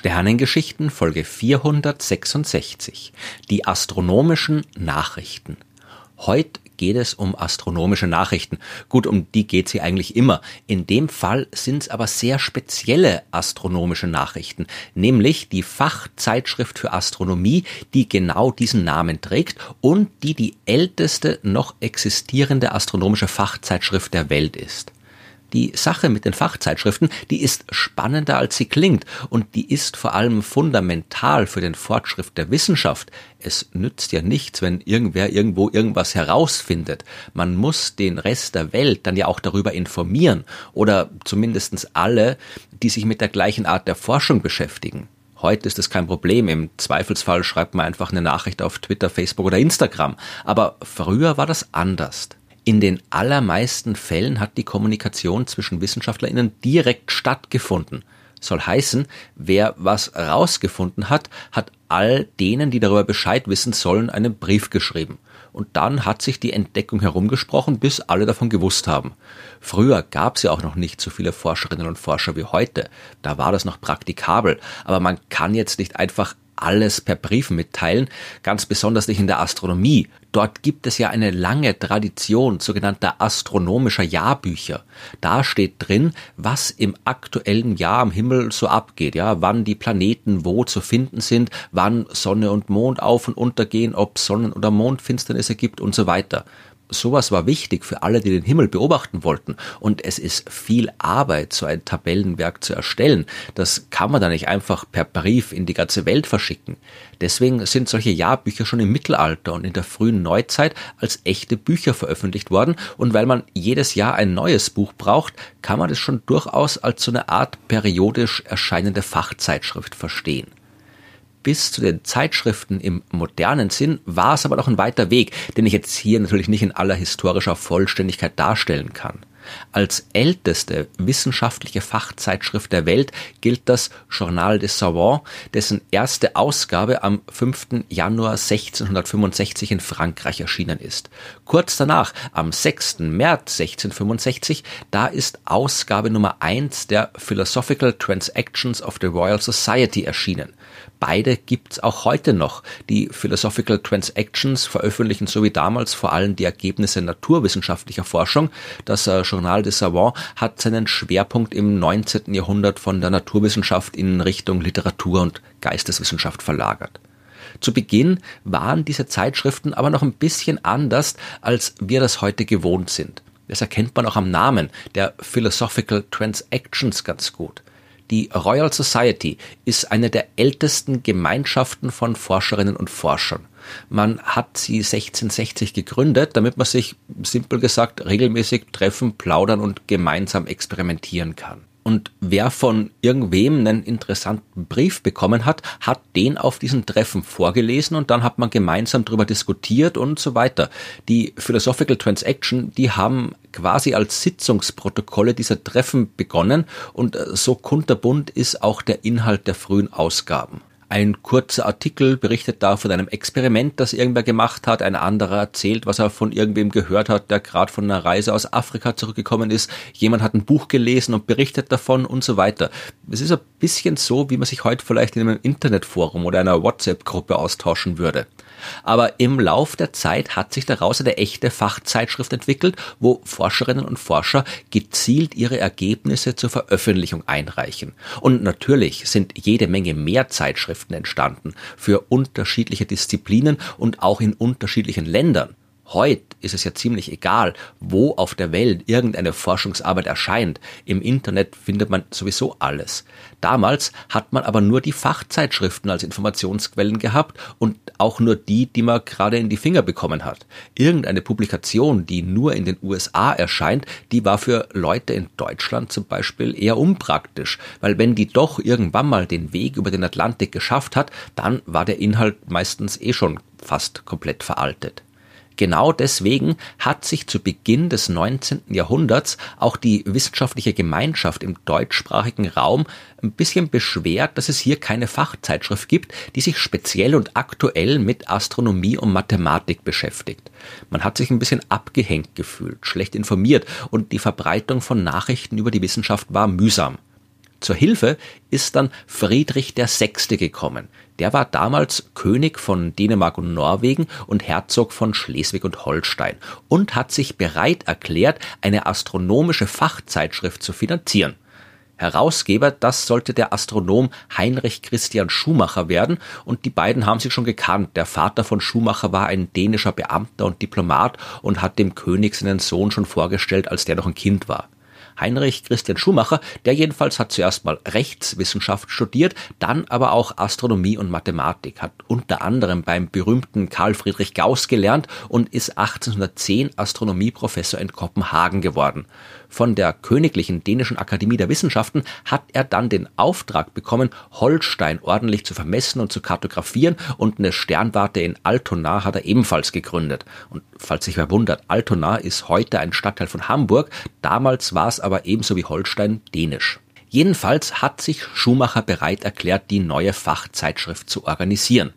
Sternengeschichten Folge 466. Die astronomischen Nachrichten. Heute geht es um astronomische Nachrichten. Gut, um die geht sie eigentlich immer. In dem Fall sind es aber sehr spezielle astronomische Nachrichten, nämlich die Fachzeitschrift für Astronomie, die genau diesen Namen trägt und die die älteste noch existierende astronomische Fachzeitschrift der Welt ist. Die Sache mit den Fachzeitschriften, die ist spannender als sie klingt und die ist vor allem fundamental für den Fortschritt der Wissenschaft. Es nützt ja nichts, wenn irgendwer irgendwo irgendwas herausfindet. Man muss den Rest der Welt dann ja auch darüber informieren oder zumindestens alle, die sich mit der gleichen Art der Forschung beschäftigen. Heute ist es kein Problem. Im Zweifelsfall schreibt man einfach eine Nachricht auf Twitter, Facebook oder Instagram. Aber früher war das anders. In den allermeisten Fällen hat die Kommunikation zwischen WissenschaftlerInnen direkt stattgefunden. Soll heißen, wer was rausgefunden hat, hat all denen, die darüber Bescheid wissen sollen, einen Brief geschrieben. Und dann hat sich die Entdeckung herumgesprochen, bis alle davon gewusst haben. Früher gab es ja auch noch nicht so viele Forscherinnen und Forscher wie heute. Da war das noch praktikabel. Aber man kann jetzt nicht einfach alles per Brief mitteilen, ganz besonders nicht in der Astronomie. Dort gibt es ja eine lange Tradition sogenannter astronomischer Jahrbücher. Da steht drin, was im aktuellen Jahr am Himmel so abgeht, ja, wann die Planeten wo zu finden sind, wann Sonne und Mond auf und untergehen, ob Sonnen- oder Mondfinsternisse gibt und so weiter sowas war wichtig für alle, die den Himmel beobachten wollten. Und es ist viel Arbeit, so ein Tabellenwerk zu erstellen. Das kann man da nicht einfach per Brief in die ganze Welt verschicken. Deswegen sind solche Jahrbücher schon im Mittelalter und in der frühen Neuzeit als echte Bücher veröffentlicht worden. Und weil man jedes Jahr ein neues Buch braucht, kann man das schon durchaus als so eine Art periodisch erscheinende Fachzeitschrift verstehen bis zu den Zeitschriften im modernen Sinn war es aber noch ein weiter Weg, den ich jetzt hier natürlich nicht in aller historischer Vollständigkeit darstellen kann. Als älteste wissenschaftliche Fachzeitschrift der Welt gilt das Journal des Savants, dessen erste Ausgabe am 5. Januar 1665 in Frankreich erschienen ist. Kurz danach, am 6. März 1665, da ist Ausgabe Nummer 1 der Philosophical Transactions of the Royal Society erschienen. Beide gibt's auch heute noch. Die Philosophical Transactions veröffentlichen so wie damals vor allem die Ergebnisse naturwissenschaftlicher Forschung. Das äh, Journal des Savants hat seinen Schwerpunkt im 19. Jahrhundert von der Naturwissenschaft in Richtung Literatur und Geisteswissenschaft verlagert. Zu Beginn waren diese Zeitschriften aber noch ein bisschen anders, als wir das heute gewohnt sind. Das erkennt man auch am Namen der Philosophical Transactions ganz gut. Die Royal Society ist eine der ältesten Gemeinschaften von Forscherinnen und Forschern. Man hat sie 1660 gegründet, damit man sich, simpel gesagt, regelmäßig treffen, plaudern und gemeinsam experimentieren kann. Und wer von irgendwem einen interessanten Brief bekommen hat, hat den auf diesen Treffen vorgelesen und dann hat man gemeinsam darüber diskutiert und so weiter. Die Philosophical Transaction, die haben quasi als Sitzungsprotokolle dieser Treffen begonnen und äh, so kunterbunt ist auch der Inhalt der frühen Ausgaben. Ein kurzer Artikel berichtet da von einem Experiment, das irgendwer gemacht hat. Ein anderer erzählt, was er von irgendwem gehört hat, der gerade von einer Reise aus Afrika zurückgekommen ist. Jemand hat ein Buch gelesen und berichtet davon und so weiter. Es ist ein bisschen so, wie man sich heute vielleicht in einem Internetforum oder einer WhatsApp-Gruppe austauschen würde. Aber im Lauf der Zeit hat sich daraus eine echte Fachzeitschrift entwickelt, wo Forscherinnen und Forscher gezielt ihre Ergebnisse zur Veröffentlichung einreichen. Und natürlich sind jede Menge mehr Zeitschriften entstanden für unterschiedliche Disziplinen und auch in unterschiedlichen Ländern. Heute ist es ja ziemlich egal, wo auf der Welt irgendeine Forschungsarbeit erscheint. Im Internet findet man sowieso alles. Damals hat man aber nur die Fachzeitschriften als Informationsquellen gehabt und auch nur die, die man gerade in die Finger bekommen hat. Irgendeine Publikation, die nur in den USA erscheint, die war für Leute in Deutschland zum Beispiel eher unpraktisch, weil wenn die doch irgendwann mal den Weg über den Atlantik geschafft hat, dann war der Inhalt meistens eh schon fast komplett veraltet. Genau deswegen hat sich zu Beginn des 19. Jahrhunderts auch die wissenschaftliche Gemeinschaft im deutschsprachigen Raum ein bisschen beschwert, dass es hier keine Fachzeitschrift gibt, die sich speziell und aktuell mit Astronomie und Mathematik beschäftigt. Man hat sich ein bisschen abgehängt gefühlt, schlecht informiert und die Verbreitung von Nachrichten über die Wissenschaft war mühsam. Zur Hilfe ist dann Friedrich VI. gekommen. Der war damals König von Dänemark und Norwegen und Herzog von Schleswig und Holstein und hat sich bereit erklärt, eine astronomische Fachzeitschrift zu finanzieren. Herausgeber, das sollte der Astronom Heinrich Christian Schumacher werden und die beiden haben sich schon gekannt. Der Vater von Schumacher war ein dänischer Beamter und Diplomat und hat dem König seinen Sohn schon vorgestellt, als der noch ein Kind war. Heinrich Christian Schumacher, der jedenfalls hat zuerst mal Rechtswissenschaft studiert, dann aber auch Astronomie und Mathematik, hat unter anderem beim berühmten Karl Friedrich Gauss gelernt und ist 1810 Astronomieprofessor in Kopenhagen geworden. Von der Königlichen Dänischen Akademie der Wissenschaften hat er dann den Auftrag bekommen, Holstein ordentlich zu vermessen und zu kartografieren und eine Sternwarte in Altona hat er ebenfalls gegründet. Und falls sich wer wundert, Altona ist heute ein Stadtteil von Hamburg, damals war es aber ebenso wie Holstein dänisch. Jedenfalls hat sich Schumacher bereit erklärt, die neue Fachzeitschrift zu organisieren.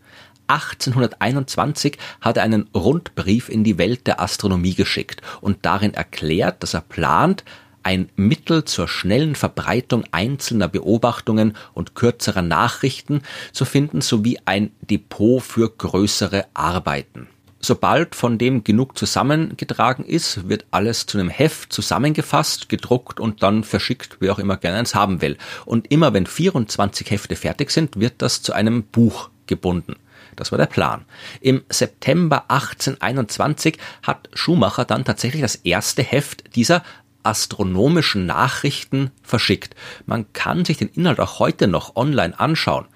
1821 hat er einen Rundbrief in die Welt der Astronomie geschickt und darin erklärt, dass er plant, ein Mittel zur schnellen Verbreitung einzelner Beobachtungen und kürzerer Nachrichten zu finden, sowie ein Depot für größere Arbeiten. Sobald von dem genug zusammengetragen ist, wird alles zu einem Heft zusammengefasst, gedruckt und dann verschickt, wer auch immer gerne eins haben will. Und immer wenn 24 Hefte fertig sind, wird das zu einem Buch gebunden. Das war der Plan. Im September 1821 hat Schumacher dann tatsächlich das erste Heft dieser astronomischen Nachrichten verschickt. Man kann sich den Inhalt auch heute noch online anschauen.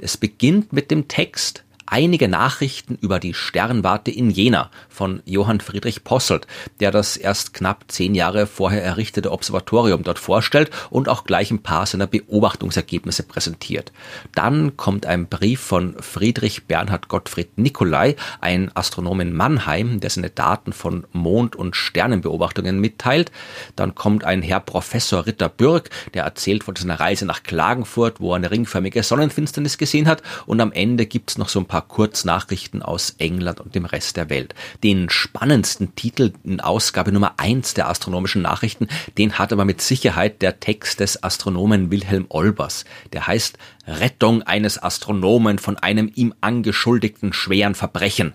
Es beginnt mit dem Text einige Nachrichten über die Sternwarte in Jena von Johann Friedrich Posselt, der das erst knapp zehn Jahre vorher errichtete Observatorium dort vorstellt und auch gleich ein paar seiner Beobachtungsergebnisse präsentiert. Dann kommt ein Brief von Friedrich Bernhard Gottfried Nicolai, ein Astronom in Mannheim, der seine Daten von Mond- und Sternenbeobachtungen mitteilt. Dann kommt ein Herr Professor Ritter Bürg, der erzählt von seiner Reise nach Klagenfurt, wo er eine ringförmige Sonnenfinsternis gesehen hat. Und am Ende gibt's noch so ein paar paar Kurznachrichten aus England und dem Rest der Welt. Den spannendsten Titel in Ausgabe Nummer eins der astronomischen Nachrichten, den hat aber mit Sicherheit der Text des Astronomen Wilhelm Olbers. Der heißt Rettung eines Astronomen von einem ihm angeschuldigten schweren Verbrechen.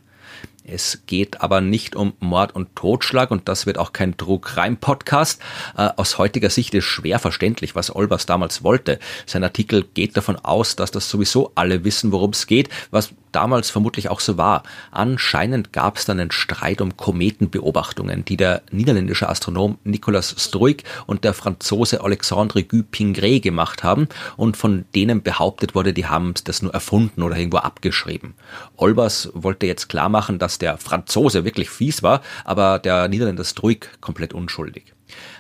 Es geht aber nicht um Mord und Totschlag und das wird auch kein True Crime Podcast. Äh, aus heutiger Sicht ist schwer verständlich, was Olbers damals wollte. Sein Artikel geht davon aus, dass das sowieso alle wissen, worum es geht, was damals vermutlich auch so war. Anscheinend gab es dann einen Streit um Kometenbeobachtungen, die der niederländische Astronom Nicolas Struik und der Franzose Alexandre Guy-Pingré gemacht haben und von denen behauptet wurde, die haben das nur erfunden oder irgendwo abgeschrieben. Olbers wollte jetzt klar machen, dass der Franzose wirklich fies war, aber der Niederländer Struik komplett unschuldig.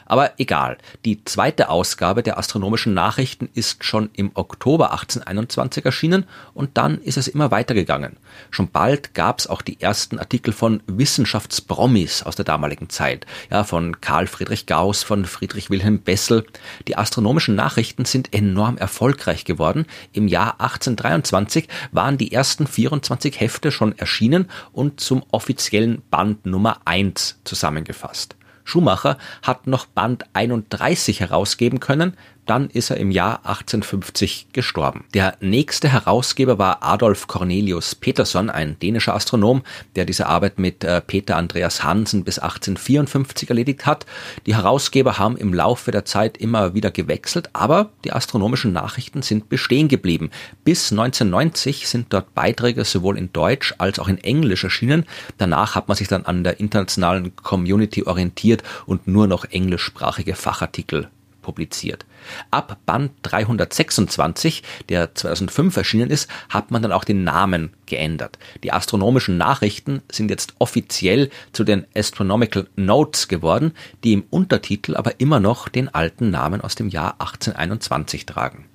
Aber egal, die zweite Ausgabe der astronomischen Nachrichten ist schon im Oktober 1821 erschienen und dann ist es immer weitergegangen. Schon bald gab es auch die ersten Artikel von Wissenschaftspromis aus der damaligen Zeit, ja, von Karl Friedrich Gauss, von Friedrich Wilhelm Bessel. Die astronomischen Nachrichten sind enorm erfolgreich geworden. Im Jahr 1823 waren die ersten 24 Hefte schon erschienen und zum offiziellen Band Nummer 1 zusammengefasst. Schumacher hat noch Band 31 herausgeben können, dann ist er im Jahr 1850 gestorben. Der nächste Herausgeber war Adolf Cornelius Peterson, ein dänischer Astronom, der diese Arbeit mit äh, Peter Andreas Hansen bis 1854 erledigt hat. Die Herausgeber haben im Laufe der Zeit immer wieder gewechselt, aber die astronomischen Nachrichten sind bestehen geblieben. Bis 1990 sind dort Beiträge sowohl in Deutsch als auch in Englisch erschienen. Danach hat man sich dann an der internationalen Community orientiert und nur noch englischsprachige Fachartikel publiziert. Ab Band 326, der 2005 erschienen ist, hat man dann auch den Namen geändert. Die astronomischen Nachrichten sind jetzt offiziell zu den Astronomical Notes geworden, die im Untertitel aber immer noch den alten Namen aus dem Jahr 1821 tragen.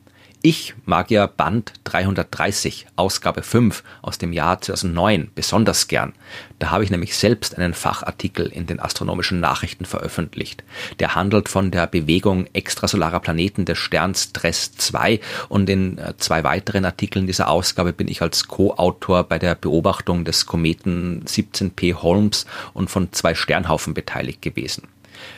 Ich mag ja Band 330, Ausgabe 5 aus dem Jahr 2009 besonders gern. Da habe ich nämlich selbst einen Fachartikel in den astronomischen Nachrichten veröffentlicht. Der handelt von der Bewegung extrasolarer Planeten des Sterns Dress 2 und in äh, zwei weiteren Artikeln dieser Ausgabe bin ich als Co-Autor bei der Beobachtung des Kometen 17P Holmes und von zwei Sternhaufen beteiligt gewesen.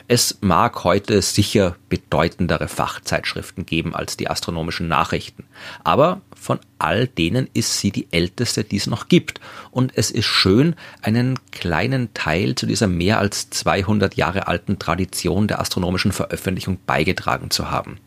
Es mag heute sicher bedeutendere Fachzeitschriften geben als die astronomischen Nachrichten, aber von all denen ist sie die älteste, die es noch gibt. Und es ist schön, einen kleinen Teil zu dieser mehr als 200 Jahre alten Tradition der astronomischen Veröffentlichung beigetragen zu haben.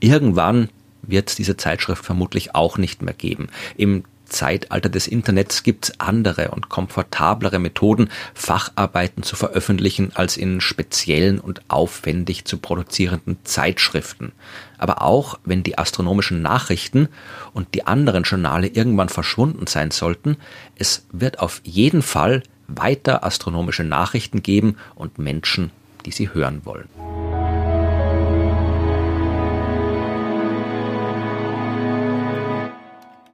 Irgendwann wird es diese Zeitschrift vermutlich auch nicht mehr geben. Im Zeitalter des Internets gibt es andere und komfortablere Methoden, Facharbeiten zu veröffentlichen, als in speziellen und aufwendig zu produzierenden Zeitschriften. Aber auch wenn die astronomischen Nachrichten und die anderen Journale irgendwann verschwunden sein sollten, es wird auf jeden Fall weiter astronomische Nachrichten geben und Menschen, die sie hören wollen.